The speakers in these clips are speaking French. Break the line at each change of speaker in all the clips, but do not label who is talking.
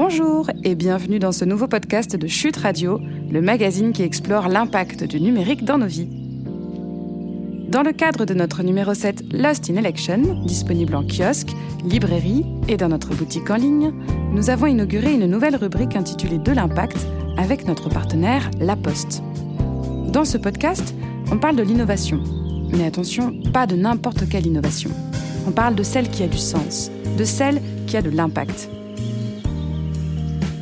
Bonjour et bienvenue dans ce nouveau podcast de Chute Radio, le magazine qui explore l'impact du numérique dans nos vies. Dans le cadre de notre numéro 7 Lost in Election, disponible en kiosque, librairie et dans notre boutique en ligne, nous avons inauguré une nouvelle rubrique intitulée De l'impact avec notre partenaire La Poste. Dans ce podcast, on parle de l'innovation. Mais attention, pas de n'importe quelle innovation. On parle de celle qui a du sens, de celle qui a de l'impact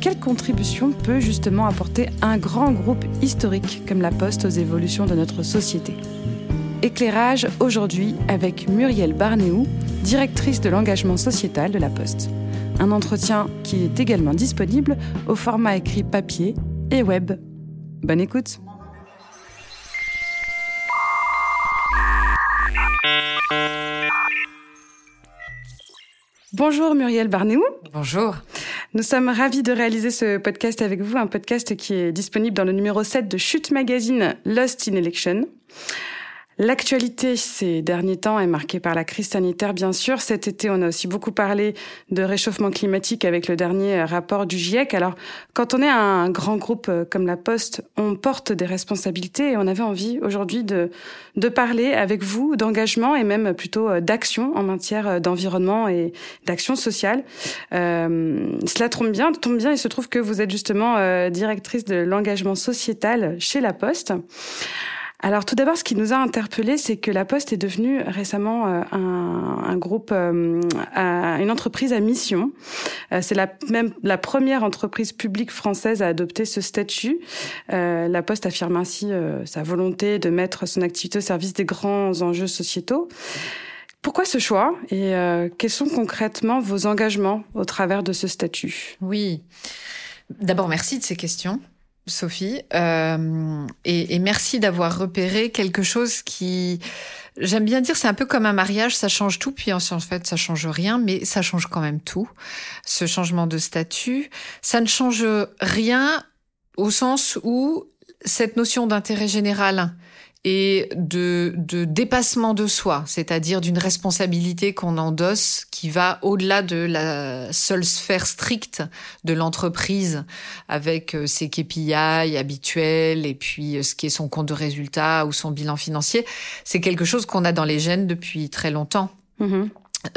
quelle contribution peut justement apporter un grand groupe historique comme la Poste aux évolutions de notre société? Éclairage aujourd'hui avec Muriel Barnéou, directrice de l'engagement sociétal de la Poste. Un entretien qui est également disponible au format écrit papier et web. Bonne écoute Bonjour Muriel Barnéou.
Bonjour.
Nous sommes ravis de réaliser ce podcast avec vous, un podcast qui est disponible dans le numéro 7 de Chute Magazine Lost in Election. L'actualité ces derniers temps est marquée par la crise sanitaire, bien sûr. Cet été, on a aussi beaucoup parlé de réchauffement climatique avec le dernier rapport du GIEC. Alors, quand on est un grand groupe euh, comme la Poste, on porte des responsabilités et on avait envie aujourd'hui de, de parler avec vous d'engagement et même plutôt euh, d'action en matière euh, d'environnement et d'action sociale. Euh, cela tombe bien, tombe bien. Il se trouve que vous êtes justement directrice de l'engagement sociétal chez la Poste. Alors tout d'abord, ce qui nous a interpellé, c'est que la Poste est devenue récemment euh, un, un, groupe, euh, une entreprise à mission. Euh, c'est la même la première entreprise publique française à adopter ce statut. la Poste affirme ainsi sa volonté de mettre son activité au service des grands enjeux sociétaux. Pourquoi ce choix et quels sont concrètement vos engagements au travers de ce statut?
Oui. D'abord, merci de ces questions. Sophie, euh, et, et, merci d'avoir repéré quelque chose qui, j'aime bien dire, c'est un peu comme un mariage, ça change tout, puis en fait ça change rien, mais ça change quand même tout. Ce changement de statut, ça ne change rien au sens où cette notion d'intérêt général et de, de dépassement de soi, c'est-à-dire d'une responsabilité qu'on endosse qui va au-delà de la seule sphère stricte de l'entreprise avec euh, ses KPI habituels et puis euh, ce qui est son compte de résultat ou son bilan financier. C'est quelque chose qu'on a dans les gènes depuis très longtemps. Mm-hmm.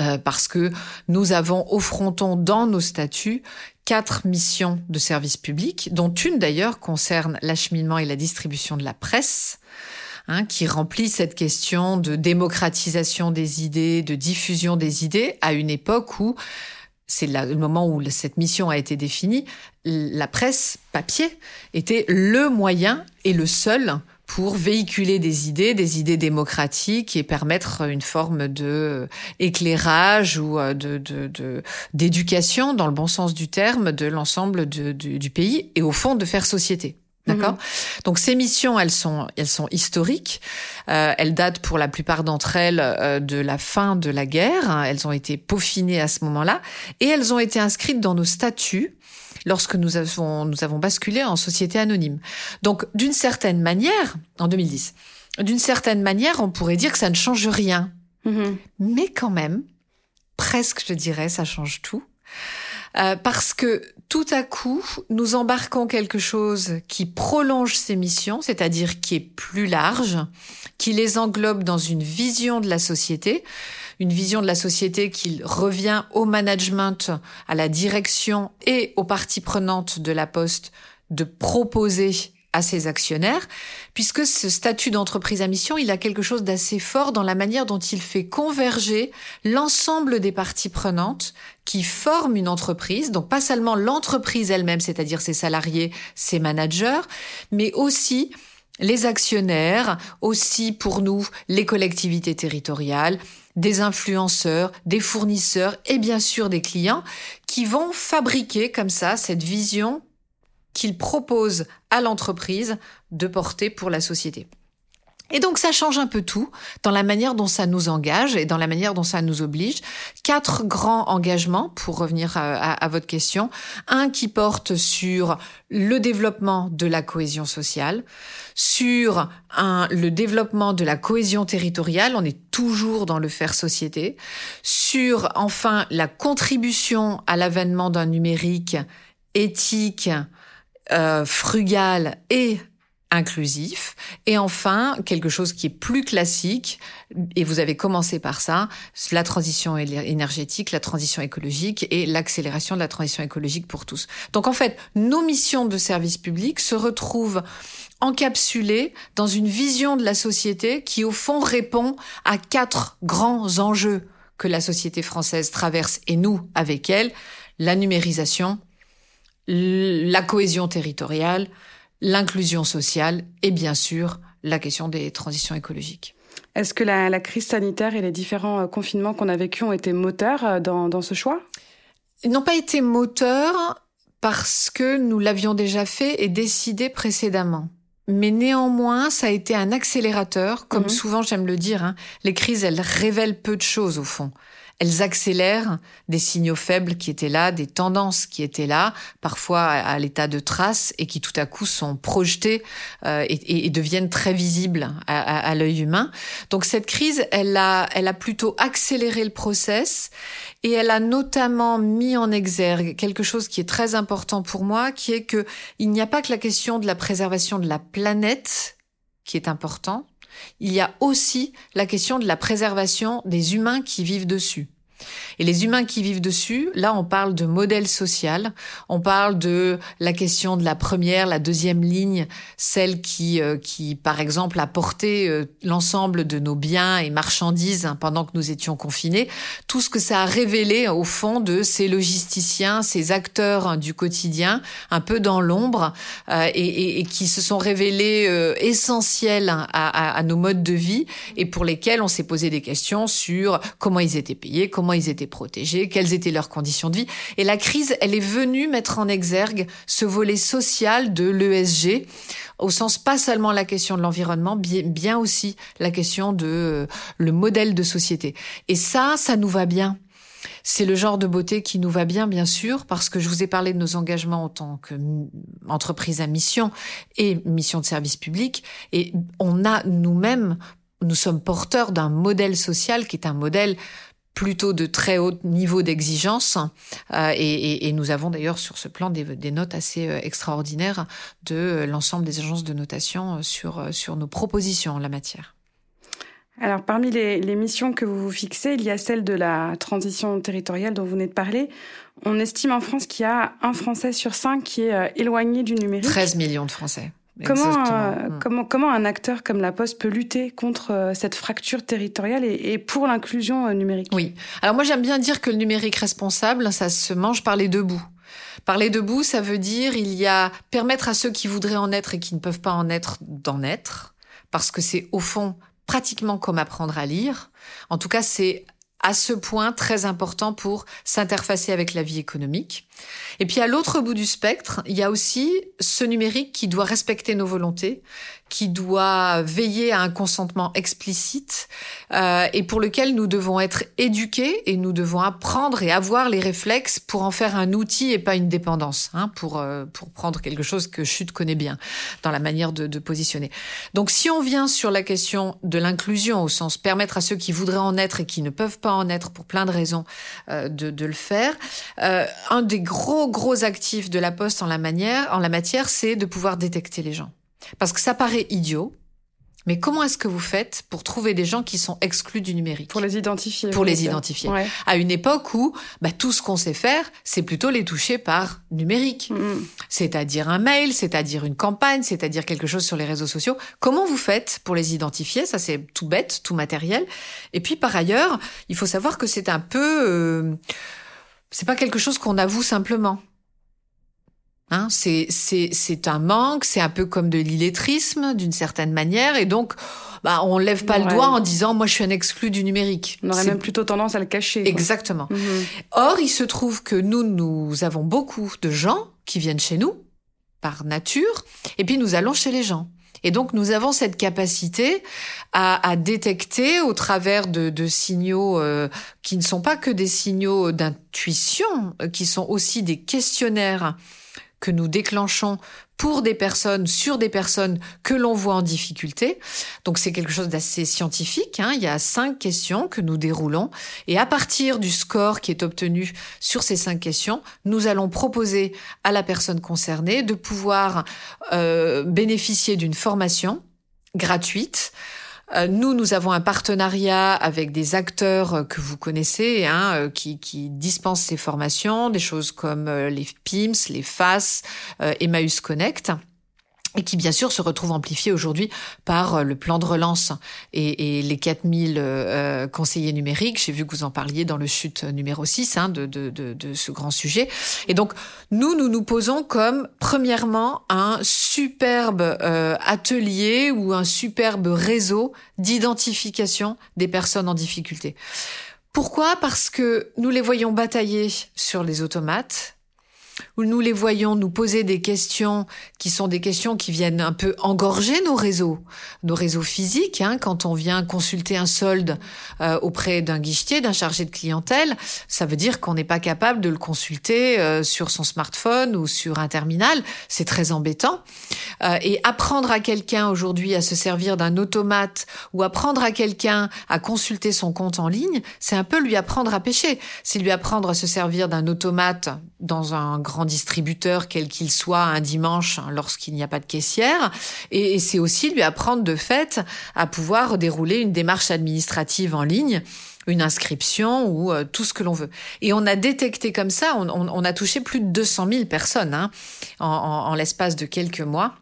Euh, parce que nous avons au fronton dans nos statuts quatre missions de service public, dont une d'ailleurs concerne l'acheminement et la distribution de la presse. Hein, qui remplit cette question de démocratisation des idées, de diffusion des idées, à une époque où c'est le moment où cette mission a été définie, la presse papier était le moyen et le seul pour véhiculer des idées, des idées démocratiques et permettre une forme de éclairage ou euh, de d'éducation dans le bon sens du terme de l'ensemble du pays et au fond de faire société. D'accord. Mhm. Donc ces missions, elles sont, elles sont historiques. Euh, elles datent pour la plupart d'entre elles euh, de la fin de la guerre. Elles ont été peaufinées à ce moment-là et elles ont été inscrites dans nos statuts lorsque nous avons nous avons basculé en société anonyme. Donc d'une certaine manière, en 2010, d'une certaine manière, on pourrait dire que ça ne change rien. Mhm. Mais quand même, presque, je dirais, ça change tout. Euh, parce que tout à coup, nous embarquons quelque chose qui prolonge ces missions, c'est-à-dire qui est plus large, qui les englobe dans une vision de la société, une vision de la société qui revient au management, à la direction et aux parties prenantes de la poste de proposer à ses actionnaires, puisque ce statut d'entreprise à mission, il a quelque chose d'assez fort dans la manière dont il fait converger l'ensemble des parties prenantes qui forment une entreprise, donc pas seulement l'entreprise elle-même, c'est-à-dire ses salariés, ses managers, mais aussi les actionnaires, aussi pour nous les collectivités territoriales, des influenceurs, des fournisseurs et bien sûr des clients qui vont fabriquer comme ça cette vision qu'il propose à l'entreprise de porter pour la société. Et donc ça change un peu tout dans la manière dont ça nous engage et dans la manière dont ça nous oblige. Quatre grands engagements pour revenir à, votre question. Un qui porte sur le développement de la cohésion sociale, sur le développement de la cohésion territoriale, on est toujours dans le faire société, sur enfin la contribution à l'avènement d'un numérique éthique, euh, frugal et inclusif. Et enfin, quelque chose qui est plus classique, et vous avez commencé par ça, la transition énergétique, la transition écologique et l'accélération de la transition écologique pour tous. Donc en fait, nos missions de service public se retrouvent encapsulées dans une vision de la société qui au fond répond à quatre grands enjeux que la société française traverse et nous avec elle, la numérisation, la cohésion territoriale, l'inclusion sociale et bien sûr la question des transitions écologiques.
Est-ce que la, crise sanitaire et les différents euh, confinements qu'on a vécus ont été moteurs euh, dans, dans ce choix?
Ils n'ont pas été moteurs parce que nous l'avions déjà fait et décidé précédemment. Mais néanmoins, ça a été un accélérateur, comme mhm. souvent j'aime le dire. Hein. Les crises, elles révèlent peu de choses au fond elles accélèrent des signaux faibles qui étaient là, des tendances qui étaient là, parfois à, l'état de traces et qui tout à coup sont projetées euh, et, et, deviennent très visibles à, à, l'œil humain. Donc cette crise, elle a, elle a plutôt accéléré le process et elle a notamment mis en exergue quelque chose qui est très important pour moi, qui est que il n'y a pas que la question de la préservation de la planète qui est important, il y a aussi la question de la préservation des humains qui vivent dessus. Et les humains qui vivent dessus, là, on parle de modèle social, on parle de la question de la première, la deuxième ligne, celle qui, euh, qui par exemple, a porté euh, l'ensemble de nos biens et marchandises hein, pendant que nous étions confinés. Tout ce que ça a révélé, au fond, de ces logisticiens, ces acteurs hein, du quotidien, un peu dans l'ombre, euh, et, et, qui se sont révélés essentiels hein, à, à nos modes de vie et pour lesquels on s'est posé des questions sur comment ils étaient payés, comment ils étaient protégés, quelles étaient leurs conditions de vie. Et la crise, elle est venue mettre en exergue ce volet social de l'ESG, au sens pas seulement la question de l'environnement, bien aussi la question de euh, le modèle de société. Et ça, ça nous va bien. C'est le genre de beauté qui nous va bien, bien sûr, parce que je vous ai parlé de nos engagements en tant qu'entreprise à mission et mission de service public. Et on a nous-mêmes, nous sommes porteurs d'un modèle social qui est un modèle plutôt de très haut niveau d'exigence. Euh, et, nous avons d'ailleurs sur ce plan des, notes assez euh, extraordinaires de l'ensemble des agences de notation euh, sur, sur nos propositions en la matière.
Alors, parmi les, missions que vous vous fixez, il y a celle de la transition territoriale dont vous venez de parler. On estime en France qu'il y a un Français sur cinq qui est éloigné du numérique.
13 millions de Français.
Comment, euh, hmm. comment, comment un acteur comme La Poste peut lutter contre euh, cette fracture territoriale et, pour l'inclusion euh, numérique?
Oui. Alors moi j'aime bien dire que le numérique responsable, ça se mange par les deux bouts. Par les deux bouts, ça veut dire il y a permettre à ceux qui voudraient en être et qui ne peuvent pas en être d'en être, parce que c'est au fond pratiquement comme apprendre à lire. En tout cas, c'est à ce point très important pour s'interfacer avec la vie économique. Et puis à l'autre bout du spectre, il y a aussi ce numérique qui doit respecter nos volontés, qui doit veiller à un consentement explicite euh, et pour lequel nous devons être éduqués et nous devons apprendre et avoir les réflexes pour en faire un outil et pas une dépendance, hein, pour euh, pour prendre quelque chose que Chute connaît bien dans la manière de, de positionner. Donc si on vient sur la question de l'inclusion au sens permettre à ceux qui voudraient en être et qui ne peuvent pas en être pour plein de raisons euh, de, de, le faire, euh, un des gros gros actifs de la Poste en la manière en la matière, c'est de pouvoir détecter les gens. Parce que ça paraît idiot, mais comment est-ce que vous faites pour trouver des gens qui sont exclus du numérique
Pour les identifier.
Pour les identifier. À une époque où bah, tout ce qu'on sait faire, c'est plutôt les toucher par numérique. Mm. C'est-à-dire un mail, c'est-à-dire une campagne, c'est-à-dire quelque chose sur les réseaux sociaux. Comment vous faites pour les identifier? Ça, c'est tout bête, tout matériel. Et puis, par ailleurs, il faut savoir que c'est un peu... Euh, c'est pas quelque chose qu'on avoue simplement. Hein, c'est c'est un manque, c'est un peu comme de l'illettrisme d'une certaine manière, et donc bah on lève pas le doigt en disant moi je suis un exclu du numérique.
On aurait même plutôt tendance à le cacher.
Exactement. Mhm. Or il se trouve que nous nous avons beaucoup de gens qui viennent chez nous par nature, et puis nous allons chez les gens. Et donc nous avons cette capacité à, à détecter au travers de, de signaux euh, qui ne sont pas que des signaux d'intuition, euh, qui sont aussi des questionnaires que nous déclenchons pour des personnes, sur des personnes que l'on voit en difficulté. Donc c'est quelque chose d'assez scientifique. Hein. Il y a cinq questions que nous déroulons. Et à partir du score qui est obtenu sur ces cinq questions, nous allons proposer à la personne concernée de pouvoir euh, bénéficier d'une formation gratuite nous, nous avons un partenariat avec des acteurs euh, que vous connaissez, hein, euh, qui, qui, dispensent ces formations, des choses comme les PIMS, les FAS, Emmaüs Connect et qui bien sûr se retrouve amplifié aujourd'hui par euh, le plan de relance et, et les 4000 euh, conseillers numériques. J'ai vu que vous en parliez dans le chute numéro 6 hein, de, de, de, de, ce grand sujet. Et donc, nous, nous nous posons comme, premièrement, un superbe euh, atelier ou un superbe réseau d'identification des personnes en difficulté. Pourquoi? Parce que nous les voyons batailler sur les automates, nous les voyons nous poser des questions qui sont des questions qui viennent un peu engorger nos réseaux, nos réseaux physiques. Hein, quand on vient consulter un solde euh, auprès d'un guichetier, d'un chargé de clientèle, ça veut dire qu'on n'est pas capable de le consulter euh, sur son smartphone ou sur un terminal. C'est très embêtant. Euh, et apprendre à quelqu'un aujourd'hui à se servir d'un automate ou apprendre à quelqu'un à consulter son compte en ligne, c'est un peu lui apprendre à pêcher. C'est lui apprendre à se servir d'un automate dans un grand distributeur, quel qu'il soit, un dimanche hein, lorsqu'il n'y a pas de caissière. Et, c'est aussi lui apprendre de fait à pouvoir dérouler une démarche administrative en ligne une inscription ou euh, tout ce que l'on veut. Et on a détecté comme ça, on, a touché plus de 200 000 personnes hein, en l'espace de quelques mois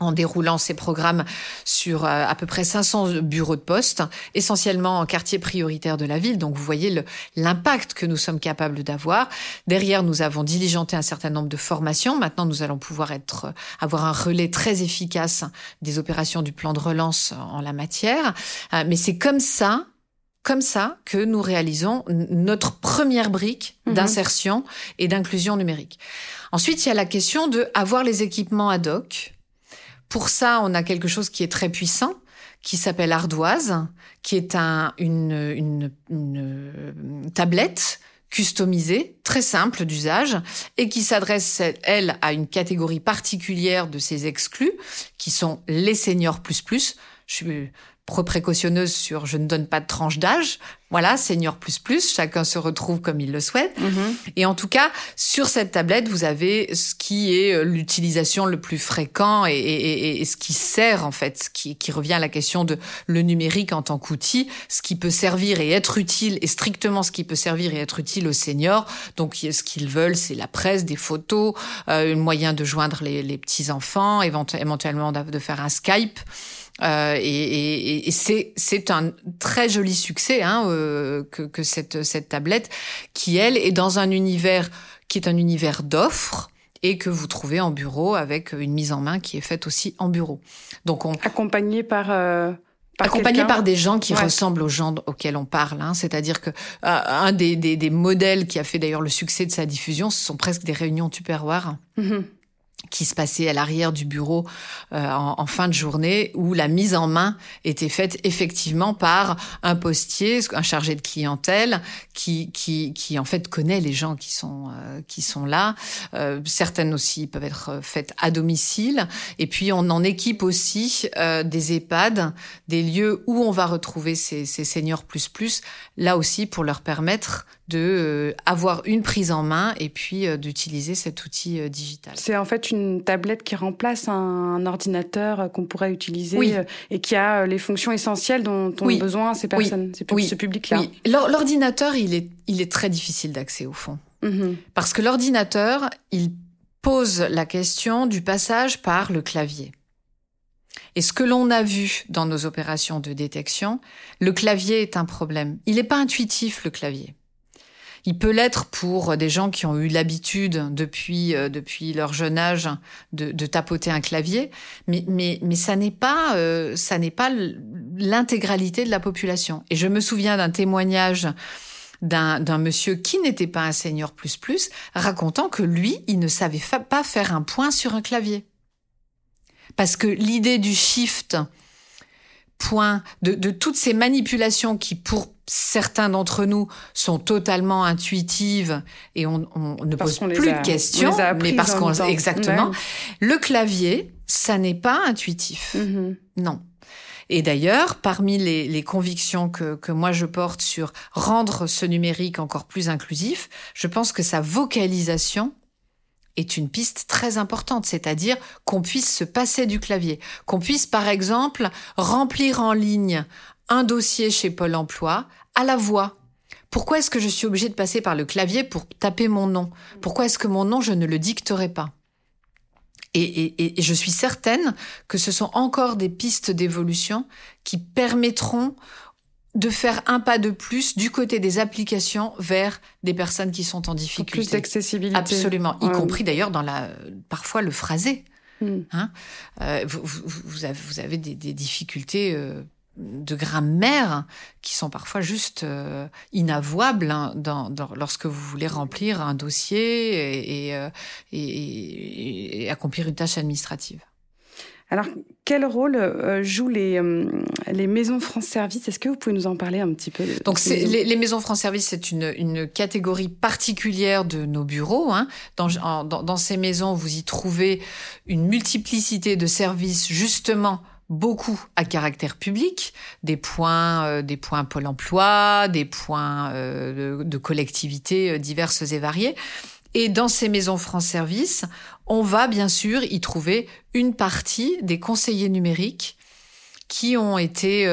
en déroulant ces programmes sur euh, à peu près 500 bureaux de poste, essentiellement en quartier prioritaire de la ville. Donc vous voyez l'impact que nous sommes capables d'avoir. Derrière, nous avons diligenté un certain nombre de formations. Maintenant, nous allons pouvoir être euh, avoir un relais très efficace des opérations du plan de relance en la matière. Euh, mais c'est comme ça comme ça que nous réalisons notre première brique mhm. d'insertion et d'inclusion numérique. Ensuite, il y a la question de avoir les équipements ad hoc pour ça, on a quelque chose qui est très puissant, qui s'appelle Ardoise, qui est un, une, une, tablette customisée, très simple d'usage, et qui s'adresse, elle, à une catégorie particulière de ces exclus, qui sont les seniors plus plus. Je suis précautionneuse sur je ne donne pas de tranche d'âge. Voilà, senior plus plus, chacun se retrouve comme il le souhaite. Mhm. Et en tout cas, sur cette tablette, vous avez ce qui est euh, l'utilisation le plus fréquent et, ce qui sert en fait, ce qui, qui revient à la question de le numérique en tant qu'outil, ce qui peut servir et être utile, et strictement ce qui peut servir et être utile aux seniors. Donc ce qu'ils veulent, c'est la presse, des photos, euh, un moyen de joindre les, les petits enfants, éventuellement de faire un Skype. Euh, et, et, c'est un très joli succès hein, euh, que, que cette, cette tablette qui, elle, est dans un univers qui est un univers d'offres et que vous trouvez en bureau avec une mise en main qui est faite aussi en bureau.
Donc on accompagné par euh...
Accompagné par des gens qui ressemblent aux gens auxquels on parle, hein. c'est-à-dire que euh, un des, des, des, modèles qui a fait d'ailleurs le succès de sa diffusion, ce sont presque des réunions tupperware. Mm qui se passait à l'arrière du bureau euh, en, fin de journée, où la mise en main était faite effectivement par un postier, un chargé de clientèle, qui, qui, qui en fait connaît les gens qui sont, euh, qui sont là. Euh, certaines aussi peuvent être faites à domicile. Et puis on en équipe aussi des EHPAD, des lieux où on va retrouver ces, ces seniors plus plus, là aussi pour leur permettre de avoir une prise en main et puis d'utiliser cet outil digital.
C'est en fait une tablette qui remplace un, ordinateur euh, qu'on pourrait utiliser euh, et qui a euh, les fonctions essentielles dont ont besoin ces personnes, oui. ce public-là.
L'ordinateur, il est, il est très difficile d'accès au fond. Mm-hmm. Parce que l'ordinateur, il pose la question du passage par le clavier. Et ce que l'on a vu dans nos opérations de détection, le clavier est un problème. Il n'est pas intuitif, le clavier. Il peut l'être pour des gens qui ont eu l'habitude depuis euh, depuis leur jeune âge de, de tapoter un clavier, mais mais mais ça n'est pas euh, ça n'est pas l'intégralité de la population. Et je me souviens d'un témoignage d'un monsieur qui n'était pas un senior plus plus racontant que lui il ne savait pas faire un point sur un clavier parce que l'idée du shift point de, de toutes ces manipulations qui pour certains d'entre nous sont totalement intuitives et on, ne pose plus de questions, mais parce qu'on exactement. Le clavier, ça n'est pas intuitif. Mm-hmm. Non. Et d'ailleurs, parmi les, convictions que, que, moi je porte sur rendre ce numérique encore plus inclusif, je pense que sa vocalisation est une piste très importante, c'est-à-dire qu'on puisse se passer du clavier, qu'on puisse par exemple remplir en ligne un dossier chez Pôle Emploi à la voix. Pourquoi est-ce que je suis obligée de passer par le clavier pour taper mon nom? Pourquoi est-ce que mon nom, je ne le dicterai pas? Et, je suis certaine que ce sont encore des pistes d'évolution qui permettront de faire un pas de plus du côté des applications vers des personnes qui sont en difficulté.
Plus d'accessibilité.
Absolument, y compris d'ailleurs dans la parfois le phrasé. Hmm. Hein? Euh, vous, vous, avez, vous, avez, des, des difficultés euh, de grammaire qui sont parfois juste euh, inavouables hein, dans, lorsque vous voulez remplir un dossier et, euh, et, accomplir une tâche administrative.
Alors, quel rôle euh, jouent les, les maisons France Service Est-ce que vous pouvez nous en parler un petit peu
Donc, les, les, maisons France Service, c'est une, une, catégorie particulière de nos bureaux. Hein. Dans, dans, dans ces maisons, vous y trouvez une multiplicité de services, justement, beaucoup à caractère public, des points, euh, des points Pôle Emploi, des points euh, de, collectivités euh, diverses et variées. Et dans ces maisons France Service, on va bien sûr y trouver une partie des conseillers numériques qui ont été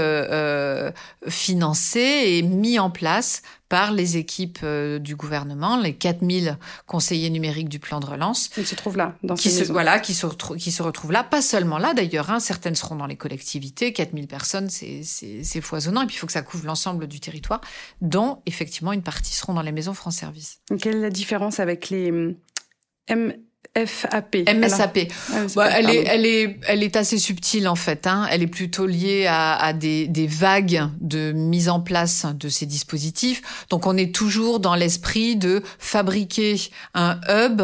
financés et mis en place par les équipes euh, du gouvernement, les 4000 conseillers numériques du plan de relance.
Ils se trouvent là, dans
qui
se,
Voilà, qui se, qui se retrouvent là. Pas seulement là, d'ailleurs. Hein, certaines seront dans les collectivités. 4000 personnes, c'est foisonnant. Et puis, il faut que ça couvre l'ensemble du territoire, dont, effectivement, une partie seront dans les maisons France Service.
Quelle est la différence avec les hum, M FAP.
MSAP. Bah, elle, est, elle, est, elle est assez subtile en fait. Hein. Elle est plutôt liée à, à des, des, vagues de mise en place de ces dispositifs. Donc on est toujours dans l'esprit de fabriquer un hub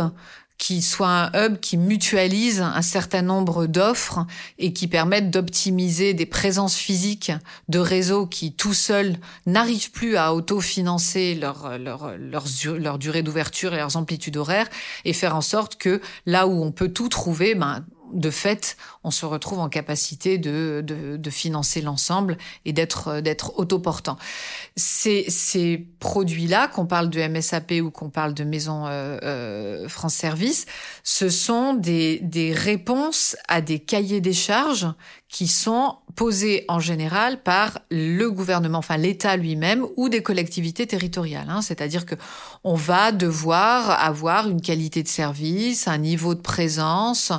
qui soit un hub qui mutualise un certain nombre d'offres et qui permettent d'optimiser des présences physiques de réseaux qui tout seuls n'arrivent plus à autofinancer leur, leur, leur, leur durée d'ouverture et leurs amplitudes horaires et faire en sorte que là où on peut tout trouver, ben, de fait, on se retrouve en capacité de, de, financer l'ensemble et d'être d'être autoportant. Ces, ces produits-là, qu'on parle de MSAP ou qu'on parle de Maison euh, euh, France Service, ce sont des, des réponses à des cahiers des charges qui sont posés en général par le gouvernement, enfin l'État lui-même ou des collectivités territoriales. Hein. C'est-à-dire que on va devoir avoir une qualité de service, un niveau de présence,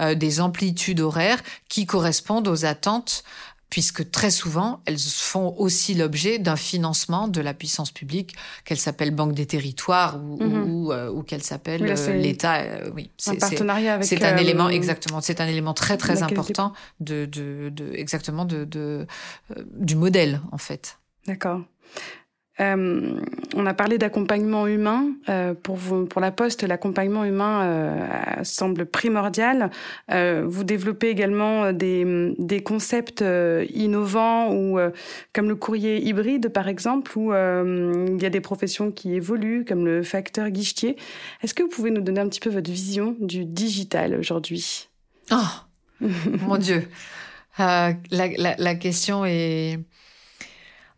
euh, des amplitudes horaires qui correspondent aux attentes puisque très souvent, elles font aussi l'objet d'un financement de la puissance publique, qu'elle s'appelle Banque des territoires ou, mhm. euh, qu'elle s'appelle euh, l'État. Euh, oui,
c'est un partenariat avec.
C'est un élément exactement. C'est un élément très très important de, de, de, exactement de, de du modèle en fait.
D'accord. Euh, on a parlé d'accompagnement humain. Euh, pour la Poste, l'accompagnement humain euh, semble primordial. Vous développez également des, concepts innovants ou comme le courrier hybride, par exemple, où il y a des professions qui évoluent, comme le facteur guichetier. Est-ce que vous pouvez nous donner un petit peu votre vision du digital aujourd'hui?
Oh, mon Dieu. La question est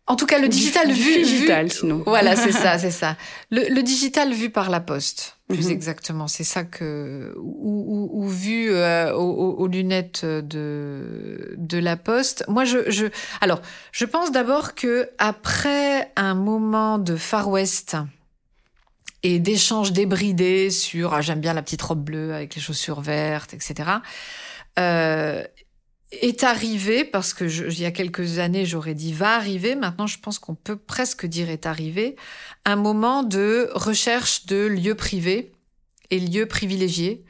en tout cas, le digital vu,
digital, sinon.
Voilà, c'est ça, c'est ça. Le, le, digital vu par la poste, plus mhm. exactement. C'est ça que ou, ou, ou vu euh, aux, aux, lunettes de de la poste. Moi, je, je alors, je pense d'abord que après un moment de Far West et d'échanges débridés sur ah, j'aime bien la petite robe bleue avec les chaussures vertes, etc. Euh, est arrivé, parce que il y a quelques années, j'aurais dit va arriver, maintenant je pense qu'on peut presque dire est arrivé, un moment de recherche de lieux privés et lieux privilégiés,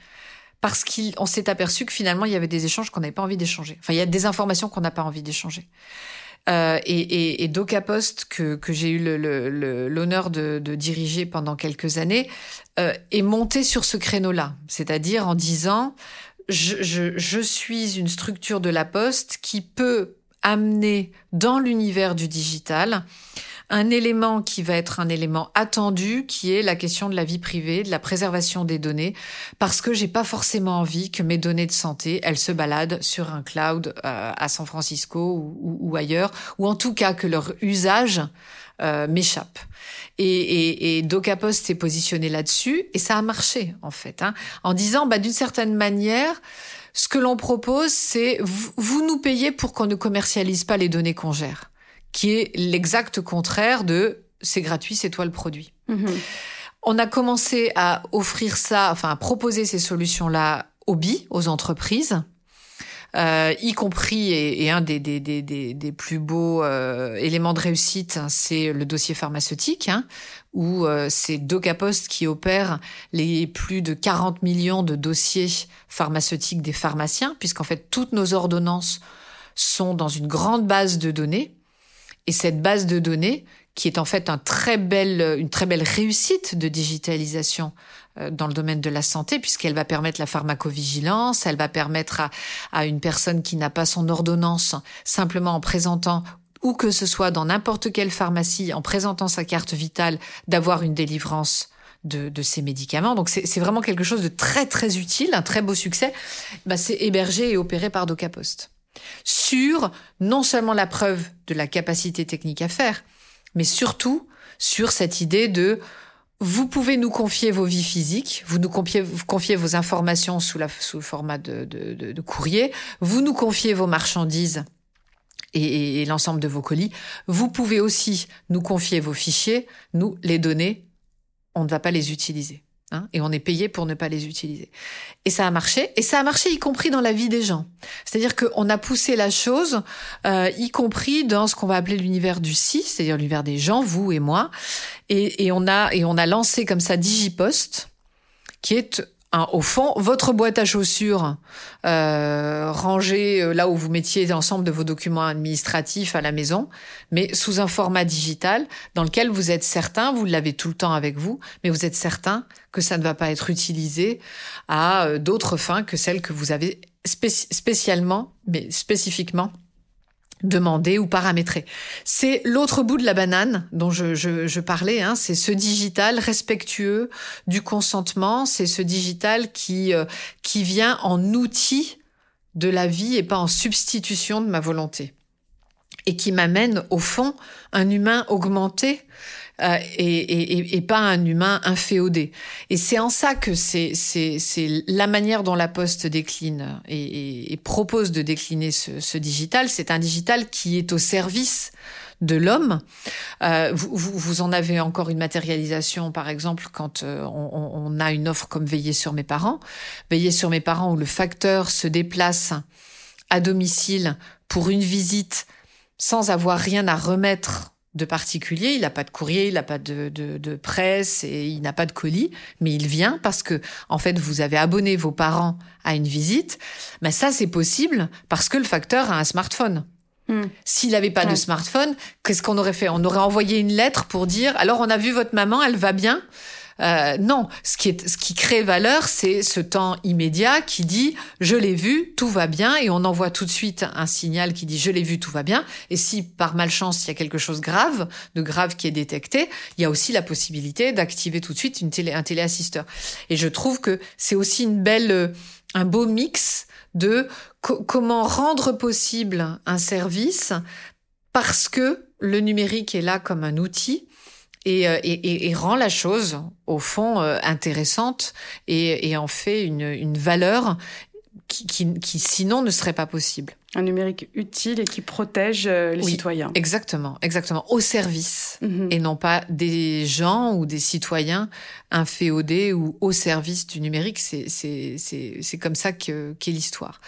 parce qu'on s'est aperçu que finalement, il y avait des échanges qu'on n'avait pas envie d'échanger. Enfin, il y a des informations qu'on n'a pas envie d'échanger. Euh, et, et, et DocaPost, que, que j'ai eu l'honneur de, de, diriger pendant quelques années, euh, est monté sur ce créneau-là. C'est-à-dire en disant, je, suis une structure de la poste qui peut amener dans l'univers du digital un élément qui va être un élément attendu, qui est la question de la vie privée, de la préservation des données, parce que j'ai pas forcément envie que mes données de santé, elles se baladent sur un cloud euh, à San Francisco ou, ailleurs, ou en tout cas que leur usage euh, m'échappe. Et, et, et DocaPost s'est positionné là-dessus, et ça a marché en fait, hein, en disant, bah, d'une certaine manière, ce que l'on propose, c'est vous nous payez pour qu'on ne commercialise pas les données qu'on gère, qui est l'exact contraire de c'est gratuit, c'est toi le produit. Mhm. On a commencé à offrir ça, enfin à proposer ces solutions-là aux BI, aux entreprises. Euh, y compris, et, un des, des, des, des, plus beaux euh, éléments de réussite, hein, c'est le dossier pharmaceutique, hein, où euh, c'est DocaPost qui opère les plus de 40 millions de dossiers pharmaceutiques des pharmaciens, puisqu'en fait toutes nos ordonnances sont dans une grande base de données. Et cette base de données, qui est en fait un très une très belle réussite de digitalisation dans le domaine de la santé, puisqu'elle va permettre la pharmacovigilance, elle va permettre à, à une personne qui n'a pas son ordonnance, simplement en présentant ou que ce soit dans n'importe quelle pharmacie, en présentant sa carte vitale, d'avoir une délivrance de, de ces médicaments. Donc c'est vraiment quelque chose de très très utile, un très beau succès. Bah, c'est hébergé et opéré par DocaPost. Sur non seulement la preuve de la capacité technique à faire, mais surtout sur cette idée de vous pouvez nous confier vos vies physiques, vous nous confiez, vos informations sous, le format de, courrier, vous nous confiez vos marchandises et, et l'ensemble de vos colis. Vous pouvez aussi nous confier vos fichiers. Nous, les données, on ne va pas les utiliser. Hein, et on est payé pour ne pas les utiliser. Et ça a marché, et ça a marché y compris dans la vie des gens. C'est-à-dire qu'on a poussé la chose, euh, y compris dans ce qu'on va appeler l'univers du si, c'est-à-dire l'univers des gens, vous et moi. Et, et, on a et on a lancé comme ça DigiPost, qui est Hein, au fond, votre boîte à chaussures euh, rangée euh, là où vous mettiez l'ensemble de vos documents administratifs à la maison, mais sous un format digital dans lequel vous êtes certain, vous l'avez tout le temps avec vous, mais vous êtes certain que ça ne va pas être utilisé à euh, d'autres fins que celles que vous avez spécialement, mais spécifiquement demander ou paramétrer. C'est l'autre bout de la banane dont je, je, je parlais, hein, c'est ce digital respectueux du consentement, c'est ce digital qui, euh, qui vient en outil de la vie et pas en substitution de ma volonté. Et qui m'amène au fond un humain augmenté euh, et, et, et, pas un humain inféodé. Et c'est en ça que c'est la manière dont la Poste décline et, et propose de décliner ce, ce digital. C'est un digital qui est au service de l'homme. Euh, vous, vous, en avez encore une matérialisation, par exemple, quand euh, on, on, a une offre comme Veiller sur mes parents. Veiller sur mes parents où le facteur se déplace à domicile pour une visite sans avoir rien à remettre de particulier. Il n'a pas de courrier, il n'a pas de, de, presse et il n'a pas de colis, mais il vient parce que, en fait, vous avez abonné vos parents à une visite. Mais ça, c'est possible parce que le facteur a un smartphone. Hmm. S'il n'avait pas de smartphone, qu'est-ce qu'on aurait fait? On aurait envoyé une lettre pour dire alors on a vu votre maman, elle va bien? Euh, non, ce qui, est, ce qui crée valeur, c'est ce temps immédiat qui dit je l'ai vu, tout va bien, et on envoie tout de suite un signal qui dit je l'ai vu, tout va bien. Et si par malchance il y a quelque chose grave, de grave qui est détecté, il y a aussi la possibilité d'activer tout de suite une télé, un téléassisteur. Et je trouve que c'est aussi une belle, euh, un beau mix de comment rendre possible un service parce que le numérique est là comme un outil et, et, et, rend la chose, au fond, euh, intéressante et, et, en fait une, une valeur qui, qui, qui, sinon ne serait pas possible.
Un numérique utile et qui protège euh, les citoyens.
Exactement, exactement. Au service mhm. et non pas des gens ou des citoyens inféodés ou au service du numérique. C'est c'est c'est c'est comme ça que qu'est l'histoire.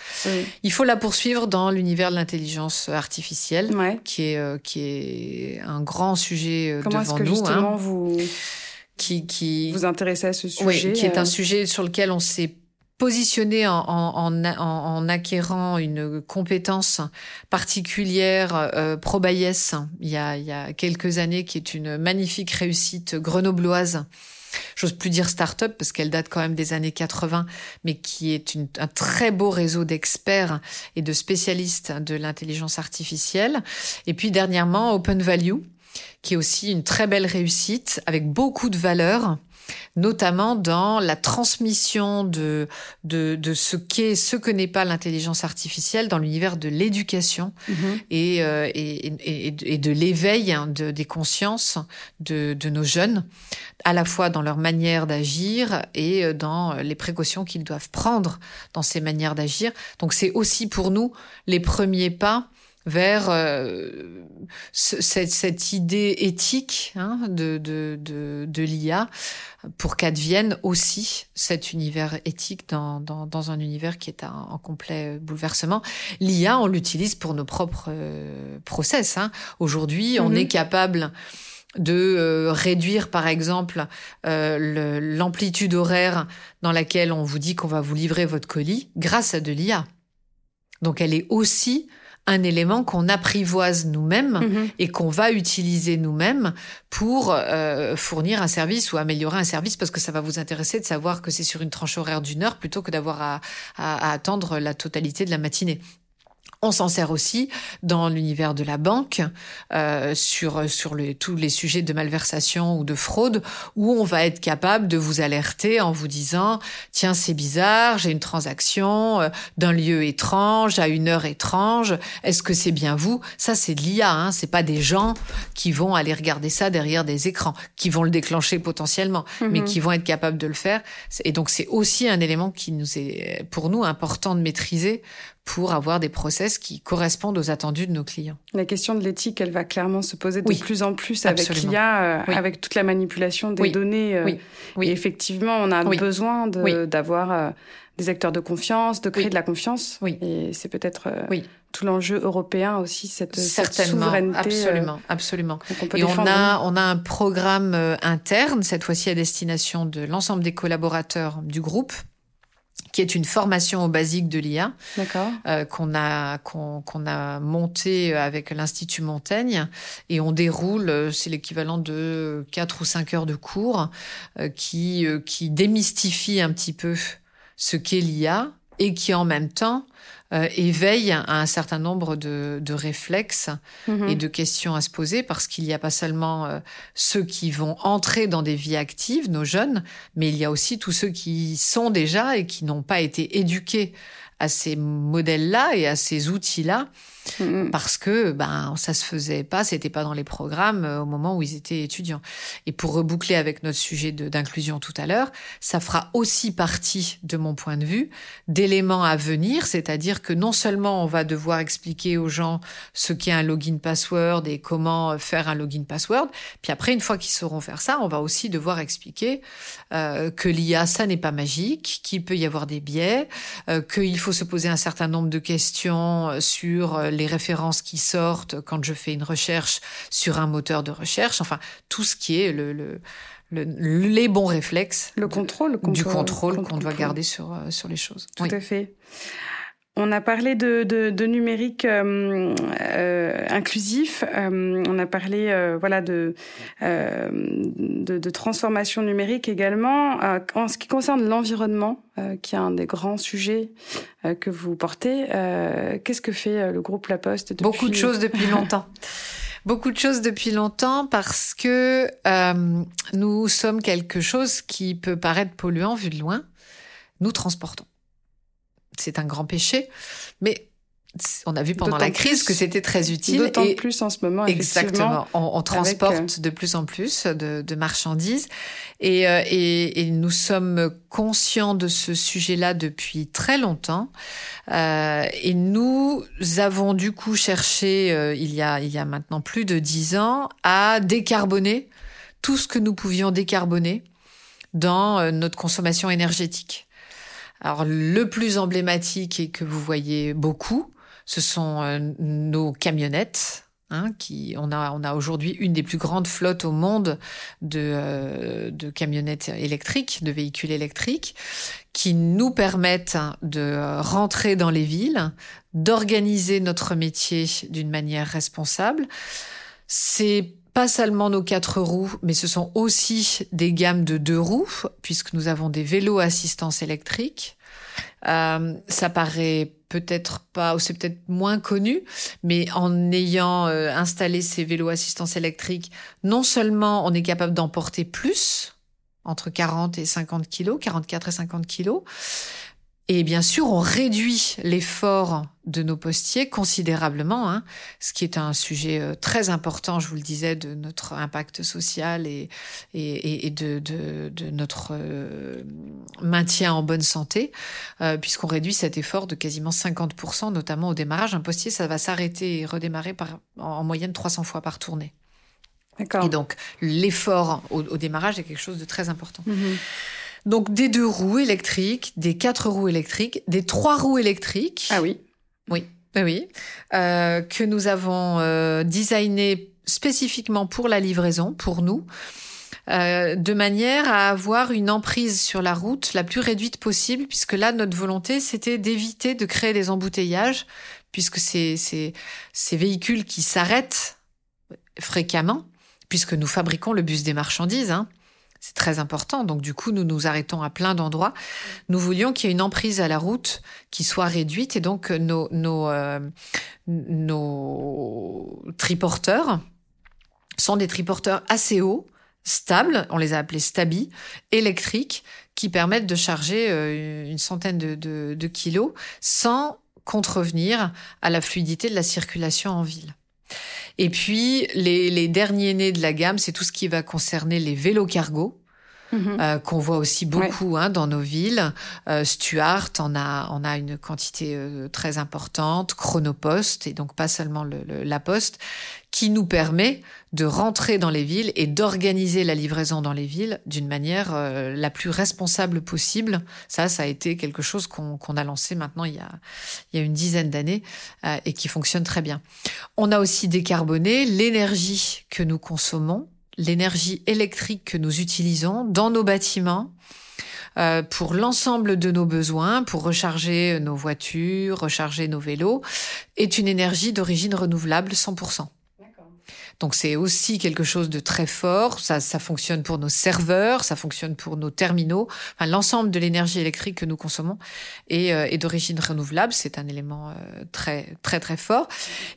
Il faut la poursuivre dans l'univers de l'intelligence artificielle, qui est euh, qui est un grand sujet euh,
Comment
devant
que
nous.
Justement,
hein,
vous
qui qui
vous intéressez à ce sujet,
oui, qui est un sujet sur lequel on s'est positionné en, en, en, acquérant une compétence particulière euh, il y, a, il y a quelques années, qui est une magnifique réussite grenobloise. J'ose plus dire start-up parce qu'elle date quand même des années 80, mais qui est une, un très beau réseau d'experts et de spécialistes de l'intelligence artificielle. Et puis dernièrement, Open Value, qui est aussi une très belle réussite avec beaucoup de valeurs notamment dans la transmission de, de, de ce qu'est, ce que n'est pas l'intelligence artificielle dans l'univers de l'éducation et, euh, et, et, et, de l'éveil hein, de, des consciences de, de nos jeunes, à la fois dans leur manière d'agir et euh, dans les précautions qu'ils doivent prendre dans ces manières d'agir. Donc c'est aussi pour nous les premiers pas vers euh, cette, cette, idée éthique hein, de, de, de, de l'IA pour qu'advienne aussi cet univers éthique dans, dans, dans, un univers qui est en complet bouleversement. L'IA, on l'utilise pour nos propres euh, process. Hein. Aujourd'hui, on mhm. est capable de euh, réduire par exemple euh, l'amplitude horaire dans laquelle on vous dit qu'on va vous livrer votre colis grâce à de l'IA. Donc elle est aussi un élément qu'on apprivoise nous-mêmes mhm. et qu'on va utiliser nous-mêmes pour euh, fournir un service ou améliorer un service parce que ça va vous intéresser de savoir que c'est sur une tranche horaire d'une heure plutôt que d'avoir à, à attendre la totalité de la matinée. On s'en sert aussi dans l'univers de la banque euh, sur sur tous les sujets de malversation ou de fraude où on va être capable de vous alerter en vous disant tiens c'est bizarre j'ai une transaction euh, d'un lieu étrange à une heure étrange est-ce que c'est bien vous? Ça c'est de l'IA hein, c'est pas des gens qui vont aller regarder ça derrière des écrans qui vont le déclencher potentiellement mais mhm. qui vont être capables de le faire et donc c'est aussi un élément qui nous est pour nous important de maîtriser pour avoir des process qui correspondent aux attendus de nos clients.
La question de l'éthique, elle va clairement se poser de plus en plus avec l'IA, euh, avec toute la manipulation des données. Euh, oui. Et effectivement, on a besoin d'avoir euh, des acteurs de confiance, de créer de la confiance. Oui. Et c'est peut-être tout l'enjeu européen aussi, cette, cette souveraineté.
Absolument, absolument. et on a, on a un programme interne, cette fois-ci à destination de l'ensemble des collaborateurs du groupe, qui est une formation au basique de l'IA euh, qu'on a qu'on a monté avec l'Institut Montaigne. Et on déroule euh, c'est l'équivalent de quatre ou cinq heures de cours euh, qui euh, qui démystifie un petit peu ce qu'est l'IA et qui en même temps euh, éveille à un certain nombre de, de réflexes mhm. et de questions à se poser parce qu'il n'y a pas seulement euh, ceux qui vont entrer dans des vies actives, nos jeunes, mais il y a aussi tous ceux qui sont déjà et qui n'ont pas été éduqués à ces modèles-là et à ces outils-là Parce que ben ça se faisait pas, c'était pas dans les programmes euh, au moment où ils étaient étudiants. Et pour reboucler avec notre sujet d'inclusion tout à l'heure, ça fera aussi partie de mon point de vue d'éléments à venir, c'est-à-dire que non seulement on va devoir expliquer aux gens ce qu'est un login password et comment faire un login password, puis après une fois qu'ils sauront faire ça, on va aussi devoir expliquer euh, que l'IA ça n'est pas magique, qu'il peut y avoir des biais, euh, qu'il faut se poser un certain nombre de questions sur les références qui sortent quand je fais une recherche sur un moteur de recherche, enfin tout ce qui est le, le, les bons réflexes.
Le contrôle,
du contrôle qu'on doit garder sur, euh, sur les choses.
Tout à fait. On a parlé de, de, numérique euh, euh, inclusif. on a parlé voilà de, de, de transformation numérique également. en ce qui concerne l'environnement, qui est un des grands sujets que vous portez, qu'est-ce que fait le groupe La Poste depuis...
Beaucoup de choses depuis longtemps. Beaucoup de choses depuis longtemps parce que nous sommes quelque chose qui peut paraître polluant vu de loin. Nous transportons c'est un grand péché, mais on a vu pendant la crise que c'était très utile.
D'autant plus en ce moment.
Exactement. On, transporte euh, de plus en plus de, marchandises euh, et, et, nous sommes conscients de ce sujet-là depuis très longtemps. Euh, et nous avons du coup cherché, il, y a, il y a maintenant plus de dix ans, à décarboner tout ce que nous pouvions décarboner dans notre consommation énergétique. Alors le plus emblématique et que vous voyez beaucoup, ce sont euh, nos camionnettes. Hein, qui on a on a aujourd'hui une des plus grandes flottes au monde de euh, de camionnettes électriques, de véhicules électriques, qui nous permettent de rentrer dans les villes, d'organiser notre métier d'une manière responsable. C'est pas seulement nos quatre roues, mais ce sont aussi des gammes de deux roues, puisque nous avons des vélos assistance électrique. Euh, ça paraît peut-être pas, ou c'est peut-être moins connu, mais en ayant euh, installé ces vélos assistance électrique, non seulement on est capable d'emporter plus, entre 40 et 50 kilos, 44 et 50 kilos, et bien sûr, on réduit l'effort de nos postiers considérablement, hein, ce qui est un sujet euh, très important, je vous le disais, de notre impact social et, et, et de, de, de, notre euh, maintien en bonne santé, euh, puisqu'on réduit cet effort de quasiment 50%, notamment au démarrage. Un postier, ça va s'arrêter et redémarrer par, en moyenne 300 fois par tournée. Et donc, l'effort au, au, démarrage est quelque chose de très important. Mmh. Donc des deux roues électriques, des quatre roues électriques, des trois roues électriques.
Ah oui.
Oui, oui, euh, que nous avons euh, designé spécifiquement pour la livraison, pour nous, euh, de manière à avoir une emprise sur la route la plus réduite possible, puisque là, notre volonté, c'était d'éviter de créer des embouteillages, puisque c'est ces véhicules qui s'arrêtent fréquemment, puisque nous fabriquons le bus des marchandises. Hein, c'est très important. Donc du coup, nous nous arrêtons à plein d'endroits. Nous voulions qu'il y ait une emprise à la route qui soit réduite et donc nos nos, euh, nos triporteurs sont des triporteurs assez hauts, stables, on les a appelés stabi, électriques, qui permettent de charger euh, une centaine de kilos sans contrevenir à la fluidité de la circulation en ville. Et puis, les, derniers nés de la gamme, c'est tout ce qui va concerner les vélos cargo. Mhm. Euh, qu'on voit aussi beaucoup hein, dans nos villes. Euh, Stuart en a, en a une quantité euh, très importante, Chronopost, et donc pas seulement le, la Poste, qui nous permet de rentrer dans les villes et d'organiser la livraison dans les villes d'une manière euh, la plus responsable possible. Ça, ça a été quelque chose qu'on a lancé maintenant il y a, il y a une dizaine d'années euh, et qui fonctionne très bien. On a aussi décarboné l'énergie que nous consommons, l'énergie électrique que nous utilisons dans nos bâtiments, euh, pour l'ensemble de nos besoins, pour recharger nos voitures, recharger nos vélos, est une énergie d'origine renouvelable 100%. Donc c'est aussi quelque chose de très fort. Ça, ça fonctionne pour nos serveurs, ça fonctionne pour nos terminaux. Enfin, l'ensemble de l'énergie électrique que nous consommons est, euh, est d'origine renouvelable. C'est un élément euh, très très très fort.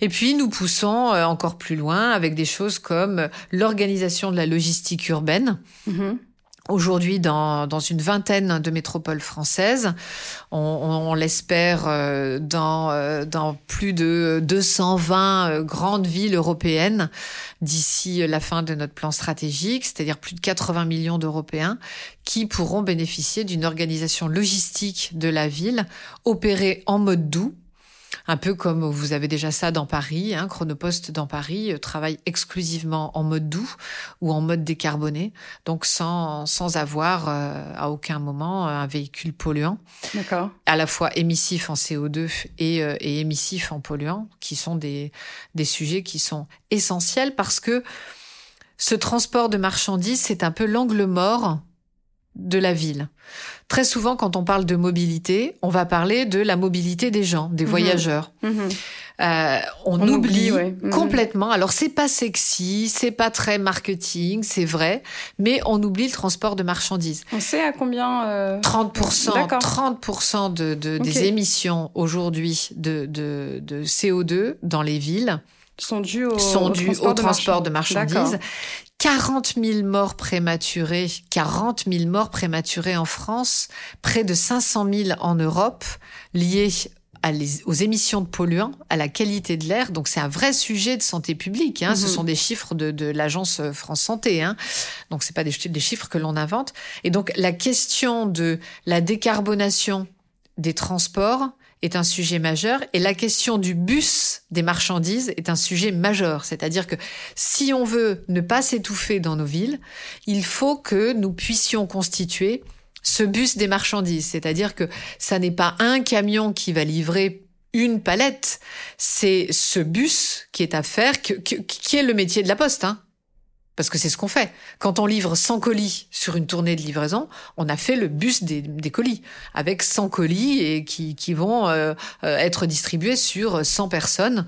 Et puis nous poussons euh, encore plus loin avec des choses comme l'organisation de la logistique urbaine. Mm-hmm aujourd'hui dans, une vingtaine de métropoles françaises. On, on, l'espère euh, dans, euh, dans plus de 220 euh, grandes villes européennes d'ici la fin de notre plan stratégique, c'est-à-dire plus de 80 millions d'Européens qui pourront bénéficier d'une organisation logistique de la ville opérée en mode doux un peu comme vous avez déjà ça dans Paris, hein, Chronopost dans Paris euh, travaille exclusivement en mode doux ou en mode décarboné, donc sans, sans avoir euh, à aucun moment un véhicule polluant. À la fois émissif en CO2 et, euh, et émissif en polluant, qui sont des, des sujets qui sont essentiels parce que ce transport de marchandises, c'est un peu l'angle mort de la ville. Très souvent, quand on parle de mobilité, on va parler de la mobilité des gens, des mhm. voyageurs. Mhm. Euh, on, oublie, mhm. complètement. Alors c'est pas sexy, c'est pas très marketing, c'est vrai, mais on oublie le transport de marchandises.
On sait à combien euh...
30%, 30% de, de des émissions aujourd'hui de, de, de CO2 dans les villes
sont dus au,
sont au transport, de, marchandises. 40 000 morts prématurés, 40 000 morts prématurés en France, près de 500 000 en Europe, liés aux émissions de polluants, à la qualité de l'air. Donc c'est un vrai sujet de santé publique. Hein. Ce mhm. sont des chiffres de, de l'agence France Santé. Hein. Donc c'est pas des, des chiffres que l'on invente. Et donc la question de la décarbonation des transports est un sujet majeur et la question du bus des marchandises est un sujet majeur. C'est-à-dire que si on veut ne pas s'étouffer dans nos villes, il faut que nous puissions constituer ce bus des marchandises. C'est-à-dire que ça n'est pas un camion qui va livrer une palette, c'est ce bus qui est à faire, qui est le métier de la poste. Hein parce que c'est ce qu'on fait. Quand on livre 100 colis sur une tournée de livraison, on a fait le bus des, colis, avec 100 colis et qui, vont euh, euh, être distribués sur 100 personnes.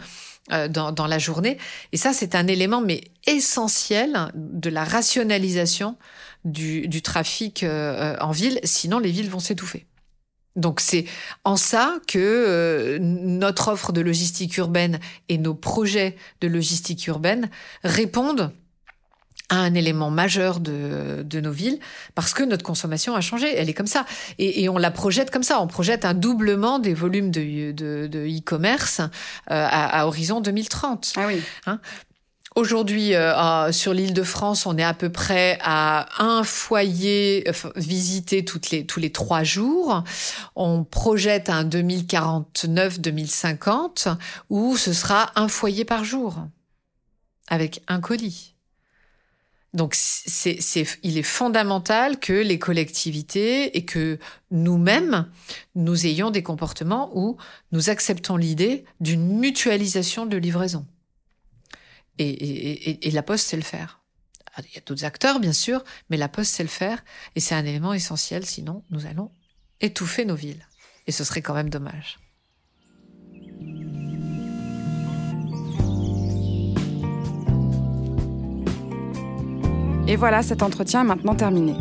Euh, dans, la journée. Et ça, c'est un élément mais essentiel de la rationalisation du, trafic en ville. Sinon, les villes vont s'étouffer. Donc c'est en ça que notre offre de logistique urbaine et nos projets de logistique urbaine répondent un élément majeur de, de, nos villes parce que notre consommation a changé. Elle est comme ça. Et, et on la projette comme ça. On projette un doublement des volumes de, de, e-commerce euh, à, à, horizon 2030.
Ah oui.
Hein Aujourd'hui, euh, sur l'île de France, on est à peu près à un foyer visité toutes les, tous les trois jours. On projette un 2049-2050 où ce sera un foyer par jour avec un colis. Donc, il est fondamental que les collectivités et que nous-mêmes, nous ayons des comportements où nous acceptons l'idée d'une mutualisation de livraison. Et, et, et, la Poste sait le faire. Il y a d'autres acteurs, bien sûr, mais la Poste sait le faire. Et c'est un élément essentiel, sinon nous allons étouffer nos villes. Et ce serait quand même dommage.
Et voilà, cet entretien est maintenant terminé.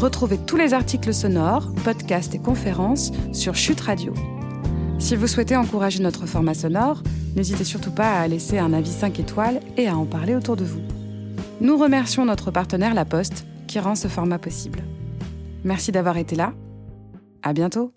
Retrouvez tous les articles sonores, podcasts et conférences sur Chute Radio. Si vous souhaitez encourager notre format sonore, n'hésitez surtout pas à laisser un avis 5 étoiles et à en parler autour de vous. Nous remercions notre partenaire La Poste qui rend ce format possible. Merci d'avoir été là. À bientôt.